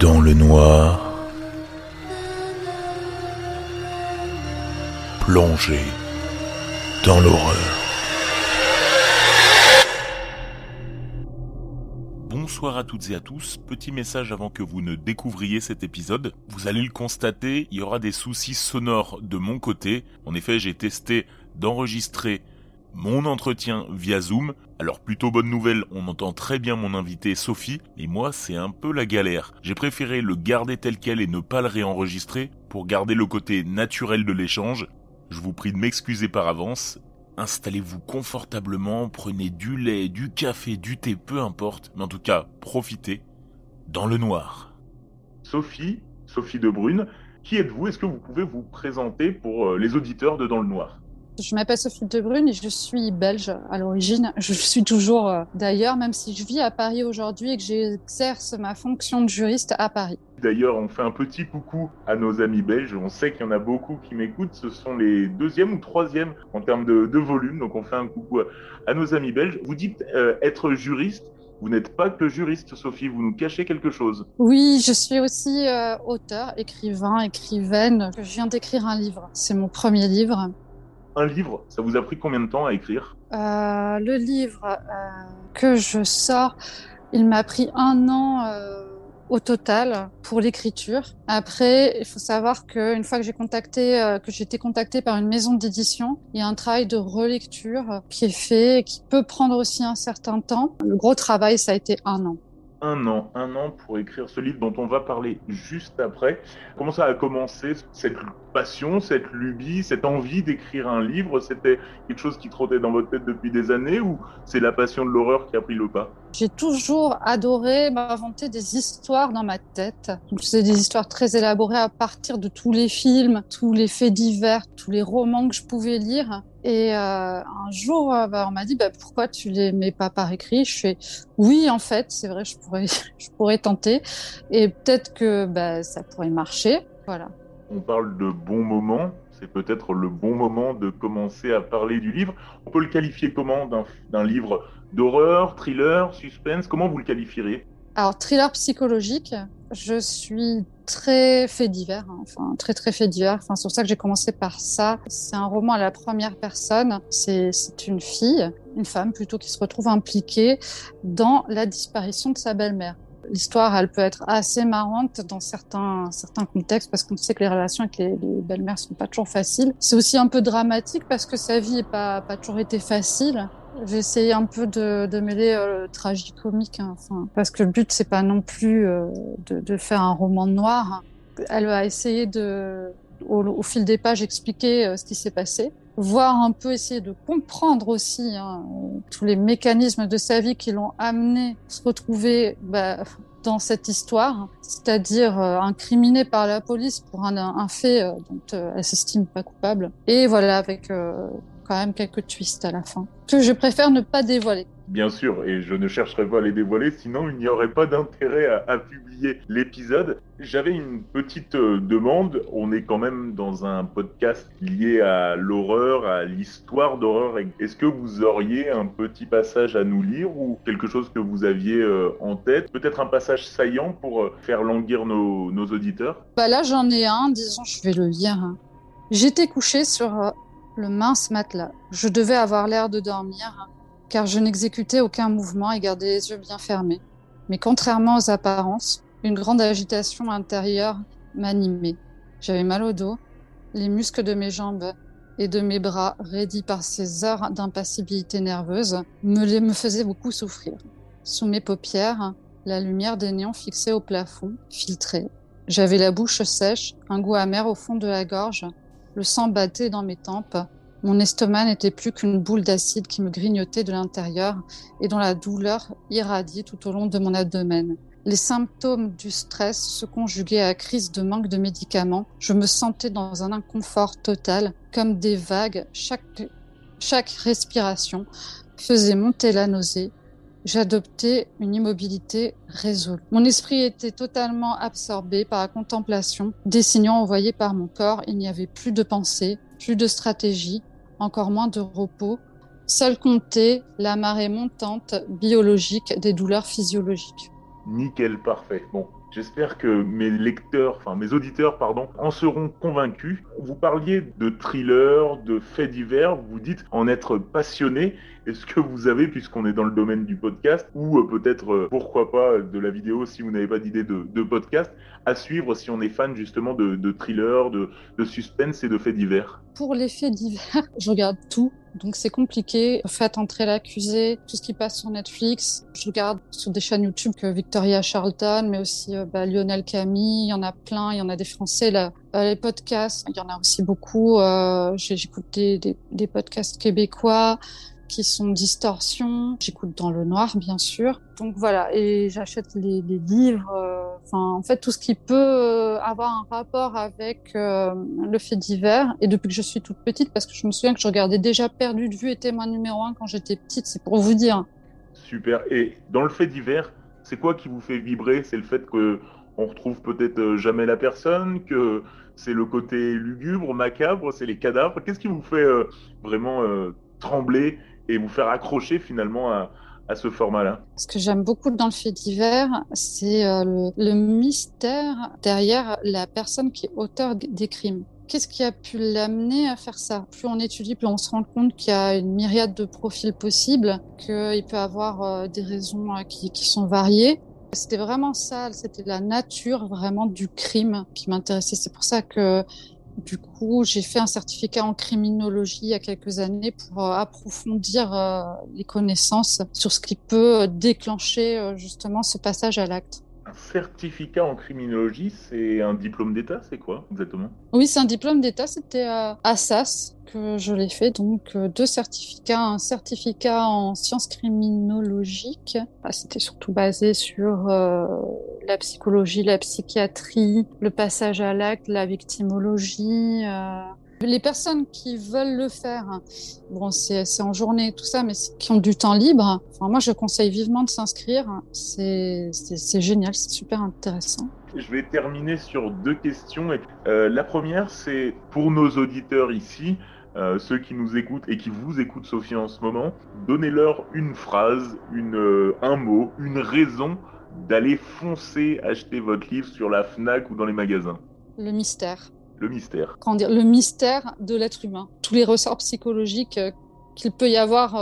Dans le noir, plongé dans l'horreur. Bonsoir à toutes et à tous. Petit message avant que vous ne découvriez cet épisode. Vous allez le constater, il y aura des soucis sonores de mon côté. En effet, j'ai testé d'enregistrer mon entretien via Zoom. Alors plutôt bonne nouvelle, on entend très bien mon invité Sophie, mais moi c'est un peu la galère. J'ai préféré le garder tel quel et ne pas le réenregistrer pour garder le côté naturel de l'échange. Je vous prie de m'excuser par avance. Installez-vous confortablement, prenez du lait, du café, du thé, peu importe, mais en tout cas, profitez dans le noir. Sophie, Sophie de Brune, qui êtes-vous? Est-ce que vous pouvez vous présenter pour euh, les auditeurs de Dans le Noir? Je m'appelle Sophie Debrune et je suis belge à l'origine. Je suis toujours euh, d'ailleurs, même si je vis à Paris aujourd'hui et que j'exerce ma fonction de juriste à Paris. D'ailleurs, on fait un petit coucou à nos amis belges. On sait qu'il y en a beaucoup qui m'écoutent. Ce sont les deuxièmes ou troisièmes en termes de, volume. Donc, on fait un coucou à, nos amis belges. Vous dites euh, être juriste. Vous n'êtes pas que juriste, Sophie, vous nous cachez quelque chose. Oui, je suis aussi euh, auteur, écrivain, écrivaine. Je viens d'écrire un livre. C'est mon premier livre un livre, ça vous a pris combien de temps à écrire? Euh, Le livre euh, que je sors, il m'a pris un an euh, au total pour l'écriture. Après, il faut savoir qu'une fois que j'ai contacté, que j'ai été contactée par une maison d'édition, il y a un travail de relecture qui est fait et qui peut prendre aussi un certain temps. Le gros travail, ça a été un an un an, un an pour écrire ce livre dont on va parler juste après. Comment ça a commencé cette passion, cette lubie, cette envie d'écrire un livre C'était quelque chose qui trottait dans votre tête depuis des années ou c'est la passion de l'horreur qui a pris le pas? J'ai toujours adoré m'inventer des histoires dans ma tête. C'est des histoires très élaborées à partir de tous les films, tous les faits divers, tous les romans que je pouvais lire. Et euh, un jour, euh, bah, on m'a dit bah, pourquoi tu les mets pas par écrit? Je fais oui, en fait, c'est vrai, je pourrais, je pourrais tenter, et peut-être que bah, ça pourrait marcher. Voilà. On parle de bons moments. C'est peut-être le bon moment de commencer à parler du livre. On peut le qualifier comment d'un livre d'horreur, thriller, suspense? Comment vous le qualifieriez Alors, thriller psychologique. Je suis très fait divers, hein. enfin très très fait divers. Enfin, c'est pour ça que j'ai commencé par ça. C'est un roman à la première personne. C'est une fille, une femme plutôt, qui se retrouve impliquée dans la disparition de sa belle-mère. L'histoire, elle peut être assez marrante dans certains, certains contextes parce qu'on sait que les relations avec les, les belles-mères sont pas toujours faciles. C'est aussi un peu dramatique parce que sa vie n'a pas, pas toujours été facile. J'ai essayé un peu de, de mêler euh, tragique-comique, hein, enfin, parce que le but, c'est pas non plus euh, de, de, faire un roman noir. Elle a essayé de, au, au fil des pages, expliquer euh, ce qui s'est passé, voir un peu, essayer de comprendre aussi hein, tous les mécanismes de sa vie qui l'ont amené à se retrouver bah, dans cette histoire, c'est-à-dire euh, incriminée par la police pour un, un fait euh, dont elle s'estime pas coupable. Et voilà, avec quand même quelques twists à la fin, que je préfère ne pas dévoiler. Bien sûr, et je ne chercherai pas à les dévoiler, sinon il n'y aurait pas d'intérêt à, publier l'épisode. J'avais une petite euh, demande, on est quand même dans un podcast lié à l'horreur, à l'histoire d'horreur. Est-ce que vous auriez un petit passage à nous lire ou quelque chose que vous aviez euh, en tête? Peut-être un passage saillant pour euh, faire languir nos, auditeurs? Bah là j'en ai un, disons, je vais le lire. Hein. J'étais couché sur le mince matelas. Je devais avoir l'air de dormir, car je n'exécutais aucun mouvement et gardais les yeux bien fermés. Mais contrairement aux apparences, une grande agitation intérieure m'animait. J'avais mal au dos, les muscles de mes jambes et de mes bras, raidis par ces heures d'impassibilité nerveuse, me, me faisaient beaucoup souffrir. Sous mes paupières, la lumière des néons fixée au plafond filtrait. J'avais la bouche sèche, un goût amer au fond de la gorge le sang battait dans mes tempes. Mon estomac n'était plus qu'une boule d'acide qui me grignotait de l'intérieur et dont la douleur irradiait tout au long de mon abdomen. Les symptômes du stress se conjuguaient à la crise de manque de médicaments. Je me sentais dans un inconfort total, comme des vagues. Chaque, chaque respiration faisait monter la nausée j'adoptais une immobilité résolue. Mon esprit était totalement absorbé par la contemplation des signaux envoyés par mon corps. Il n'y avait plus de pensée, plus de stratégie, encore moins de repos. Seul comptait la marée montante biologique des douleurs physiologiques. Nickel, parfait. J'espère que mes lecteurs, enfin mes auditeurs, pardon, en seront convaincus. Vous parliez de thriller, de faits divers, vous dites en être passionné. Est-ce que vous avez, puisqu'on est dans le domaine du podcast, ou euh, peut-être, euh, pourquoi pas, de la vidéo si vous n'avez pas d'idée de, podcast, à suivre si on est fan justement de, de thriller, de, de suspense et de faits divers? Pour les faits divers, je regarde tout. Donc c'est compliqué. Faites entrer l'accusé, tout ce qui passe sur Netflix. Je regarde sur des chaînes YouTube que Victoria Charlton, mais aussi euh, bah, Lionel Camille. Il y en a plein. Il y en a des Français. Là. Euh, les podcasts, il y en a aussi beaucoup. Euh, J'écoute des, des, des podcasts québécois qui sont distorsions. J'écoute dans le noir, bien sûr. Donc voilà, et j'achète les, les, livres. Euh, en fait, tout ce qui peut euh, avoir un rapport avec euh, le fait divers. Et depuis que je suis toute petite, parce que je me souviens que je regardais déjà Perdu de vue et témoin numéro un quand j'étais petite, c'est pour vous dire. Super. Et dans le fait divers, c'est quoi qui vous fait vibrer? C'est le fait que on retrouve peut-être jamais la personne, que c'est le côté lugubre, macabre, c'est les cadavres? Qu'est-ce qui vous fait vraiment trembler et vous faire accrocher finalement à, ce format-là Ce que j'aime beaucoup dans le fait divers, c'est euh, le, mystère derrière la personne qui est auteur des crimes. Qu'est-ce qui a pu l'amener à faire ça? Plus on étudie, plus on se rend compte qu'il y a une myriade de profils possibles, qu'il peut avoir euh, des raisons euh, qui sont variées. C'était vraiment ça, c'était la nature vraiment du crime qui m'intéressait. C'est pour ça que du coup, j'ai fait un certificat en criminologie il y a quelques années pour euh, approfondir euh, les connaissances sur ce qui peut déclencher euh, justement ce passage à l'acte. Un certificat en criminologie, c'est un diplôme d'État, c'est quoi exactement? Oui, c'est un diplôme d'État, c'était à Assas que je l'ai fait, donc deux certificats, un certificat en sciences criminologiques, ah, c'était surtout basé sur euh, la psychologie, la psychiatrie, le passage à l'acte, la victimologie. Euh, les personnes qui veulent le faire, bon, c'est en journée, tout ça, mais qui ont du temps libre, enfin, moi, je conseille vivement de s'inscrire. C'est génial, c'est super intéressant. Je vais terminer sur deux questions. Euh, la première, c'est pour nos auditeurs ici, euh, ceux qui nous écoutent et qui vous écoutent, Sophie, en ce moment, donnez-leur une phrase, une, euh, un mot, une raison d'aller foncer acheter votre livre sur la FNAC ou dans les magasins. Le mystère. Le mystère. Comment dire Le mystère de l'être humain. Tous les ressorts psychologiques euh, qu'il peut y avoir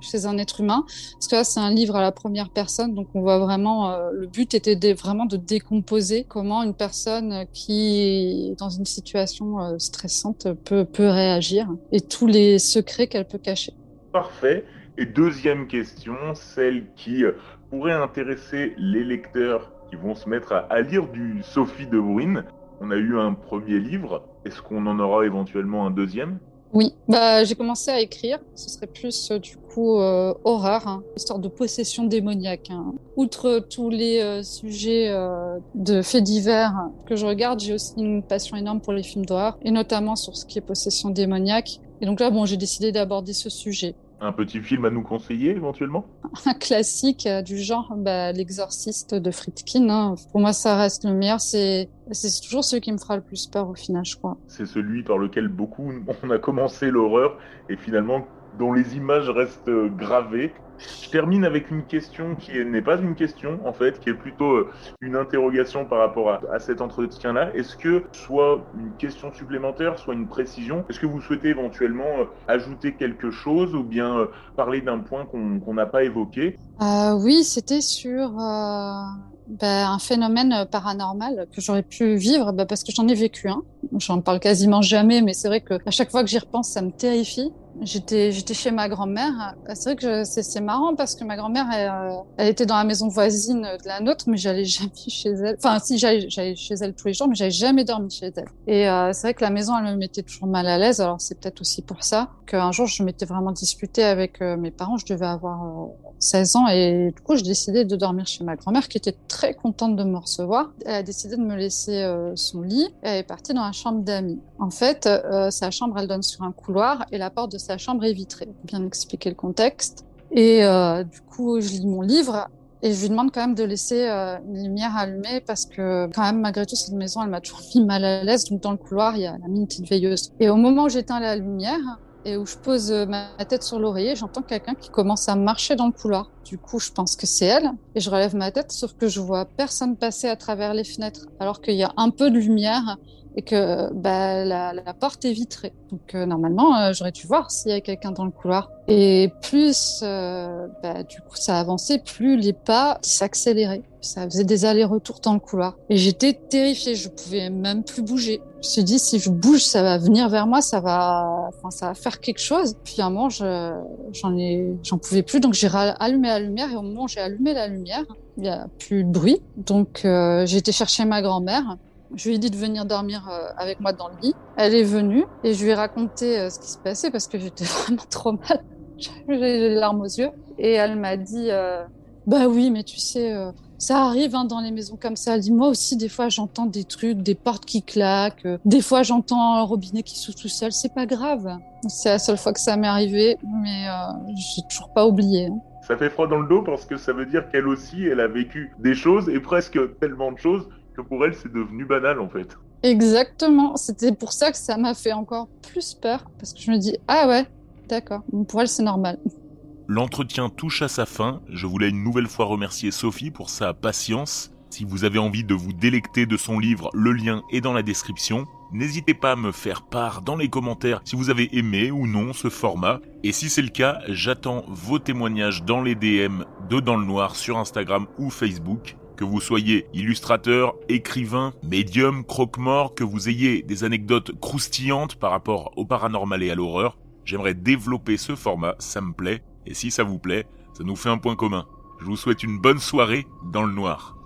chez un être humain. Parce que là, c'est un livre à la première personne, donc on voit vraiment. Euh, le but était de, vraiment de décomposer comment une personne qui est dans une situation euh, stressante peut, peut réagir et tous les secrets qu'elle peut cacher. Parfait. Et deuxième question, celle qui euh, pourrait intéresser les lecteurs qui vont se mettre à, à lire du Sophie de Bruyn. On a eu un premier livre. Est-ce qu'on en aura éventuellement un deuxième? Oui, bah, j'ai commencé à écrire. Ce serait plus euh, du coup euh, horreur, hein, histoire de possession démoniaque. Hein. Outre tous les euh, sujets de faits divers que je regarde, j'ai aussi une passion énorme pour les films d'horreur, et notamment sur ce qui est possession démoniaque. Et donc là, bon, j'ai décidé d'aborder ce sujet. Un petit film à nous conseiller éventuellement? Un classique euh, du genre, bah, L'exorciste de Friedkin. Hein. Pour moi, ça reste le meilleur. C'est c'est toujours celui qui me fera le plus peur au final, je crois. C'est celui par lequel beaucoup on a commencé l'horreur et finalement dont les images restent euh, gravées. Je termine avec une question qui n'est pas une question, en fait, qui est plutôt euh, une interrogation par rapport à, cet entretien-là. Est-ce que, soit une question supplémentaire, soit une précision, est-ce que vous souhaitez éventuellement euh, ajouter quelque chose ou bien parler d'un point qu'on n'a pas évoqué? Oui, c'était sur bah, un phénomène paranormal que j'aurais pu vivre bah, parce que j'en ai vécu un. J'en parle quasiment jamais, mais c'est vrai que à chaque fois que j'y repense, ça me terrifie. J'étais, j'étais chez ma grand-mère. C'est vrai que c'est, marrant parce que ma grand-mère, elle, euh, elle, était dans la maison voisine de la nôtre, mais j'allais jamais chez elle. Enfin, si j'allais, chez elle tous les jours, mais j'avais jamais dormi chez elle. Et euh, c'est vrai que la maison, elle me mettait toujours mal à l'aise. Alors c'est peut-être aussi pour ça qu'un jour, je m'étais vraiment disputée avec euh, mes parents. Je devais avoir 16 ans et du coup, j'ai décidé de dormir chez ma grand-mère qui était très contente de me recevoir. Elle a décidé de me laisser son lit et elle est partie dans la chambre d'amis. En fait, sa chambre, elle donne sur un couloir et la porte de sa chambre est vitrée. Bien expliquer le contexte. Et euh, du coup, je lis mon livre et je lui demande quand même de laisser euh, une lumière allumée parce que quand même, malgré tout, cette maison, elle m'a toujours mis mal à l'aise. Donc dans le couloir, il y a la mine petite veilleuse. Et au moment où j'éteins la lumière et où je pose ma tête sur l'oreiller, j'entends quelqu'un qui commence à marcher dans le couloir. Du coup, je pense que c'est elle. Et je relève ma tête, sauf que je vois personne passer à travers les fenêtres, alors qu'il y a un peu de lumière et que bah, la, la, porte est vitrée. Donc euh, normalement, euh, j'aurais dû voir s'il y a quelqu'un dans le couloir. Et plus euh, bah, du coup ça avançait, plus les pas s'accéléraient. Ça faisait des allers-retours dans le couloir. Et j'étais terrifiée, je pouvais même plus bouger. Je me suis dit, si je bouge, ça va venir vers moi, ça va, faire quelque chose. Puis à un moment, j'en j'en pouvais plus, donc j'ai allumé la lumière. Et au moment où j'ai allumé la lumière, il n'y a plus de bruit. Donc j'ai été chercher ma grand-mère je lui ai dit de venir dormir euh, avec moi dans le lit. Elle est venue et je lui ai raconté euh, ce qui se passait parce que j'étais vraiment trop mal. J'avais les larmes aux yeux. Et elle m'a dit euh, Bah oui, mais tu sais, ça arrive hein, dans les maisons comme ça. Elle dit Moi aussi, des fois, j'entends des trucs, des portes qui claquent. des fois, j'entends un robinet qui s'ouvre tout seul. C'est pas grave. C'est la seule fois que ça m'est arrivé, mais j'ai toujours pas oublié. Hein. Ça fait froid dans le dos parce que ça veut dire qu'elle aussi, elle a vécu des choses et presque tellement de choses pour elle, c'est devenu banal en fait. Exactement. C'était pour ça que ça m'a fait encore plus peur. Parce que je me dis, ah ouais, d'accord. Pour elle, c'est normal. L'entretien touche à sa fin. Je voulais une nouvelle fois remercier Sophie pour sa patience. Si vous avez envie de vous délecter de son livre, le lien est dans la description. N'hésitez pas à me faire part dans les commentaires si vous avez aimé ou non ce format. Et si c'est le cas, j'attends vos témoignages dans les DM de Dans le Noir sur Instagram ou Facebook. Que vous soyez illustrateur, écrivain, médium, croque-mort, que vous ayez des anecdotes croustillantes par rapport au paranormal et à l'horreur, j'aimerais développer ce format, ça me plaît, et si ça vous plaît, ça nous fait un point commun. Je vous souhaite une bonne soirée dans le noir.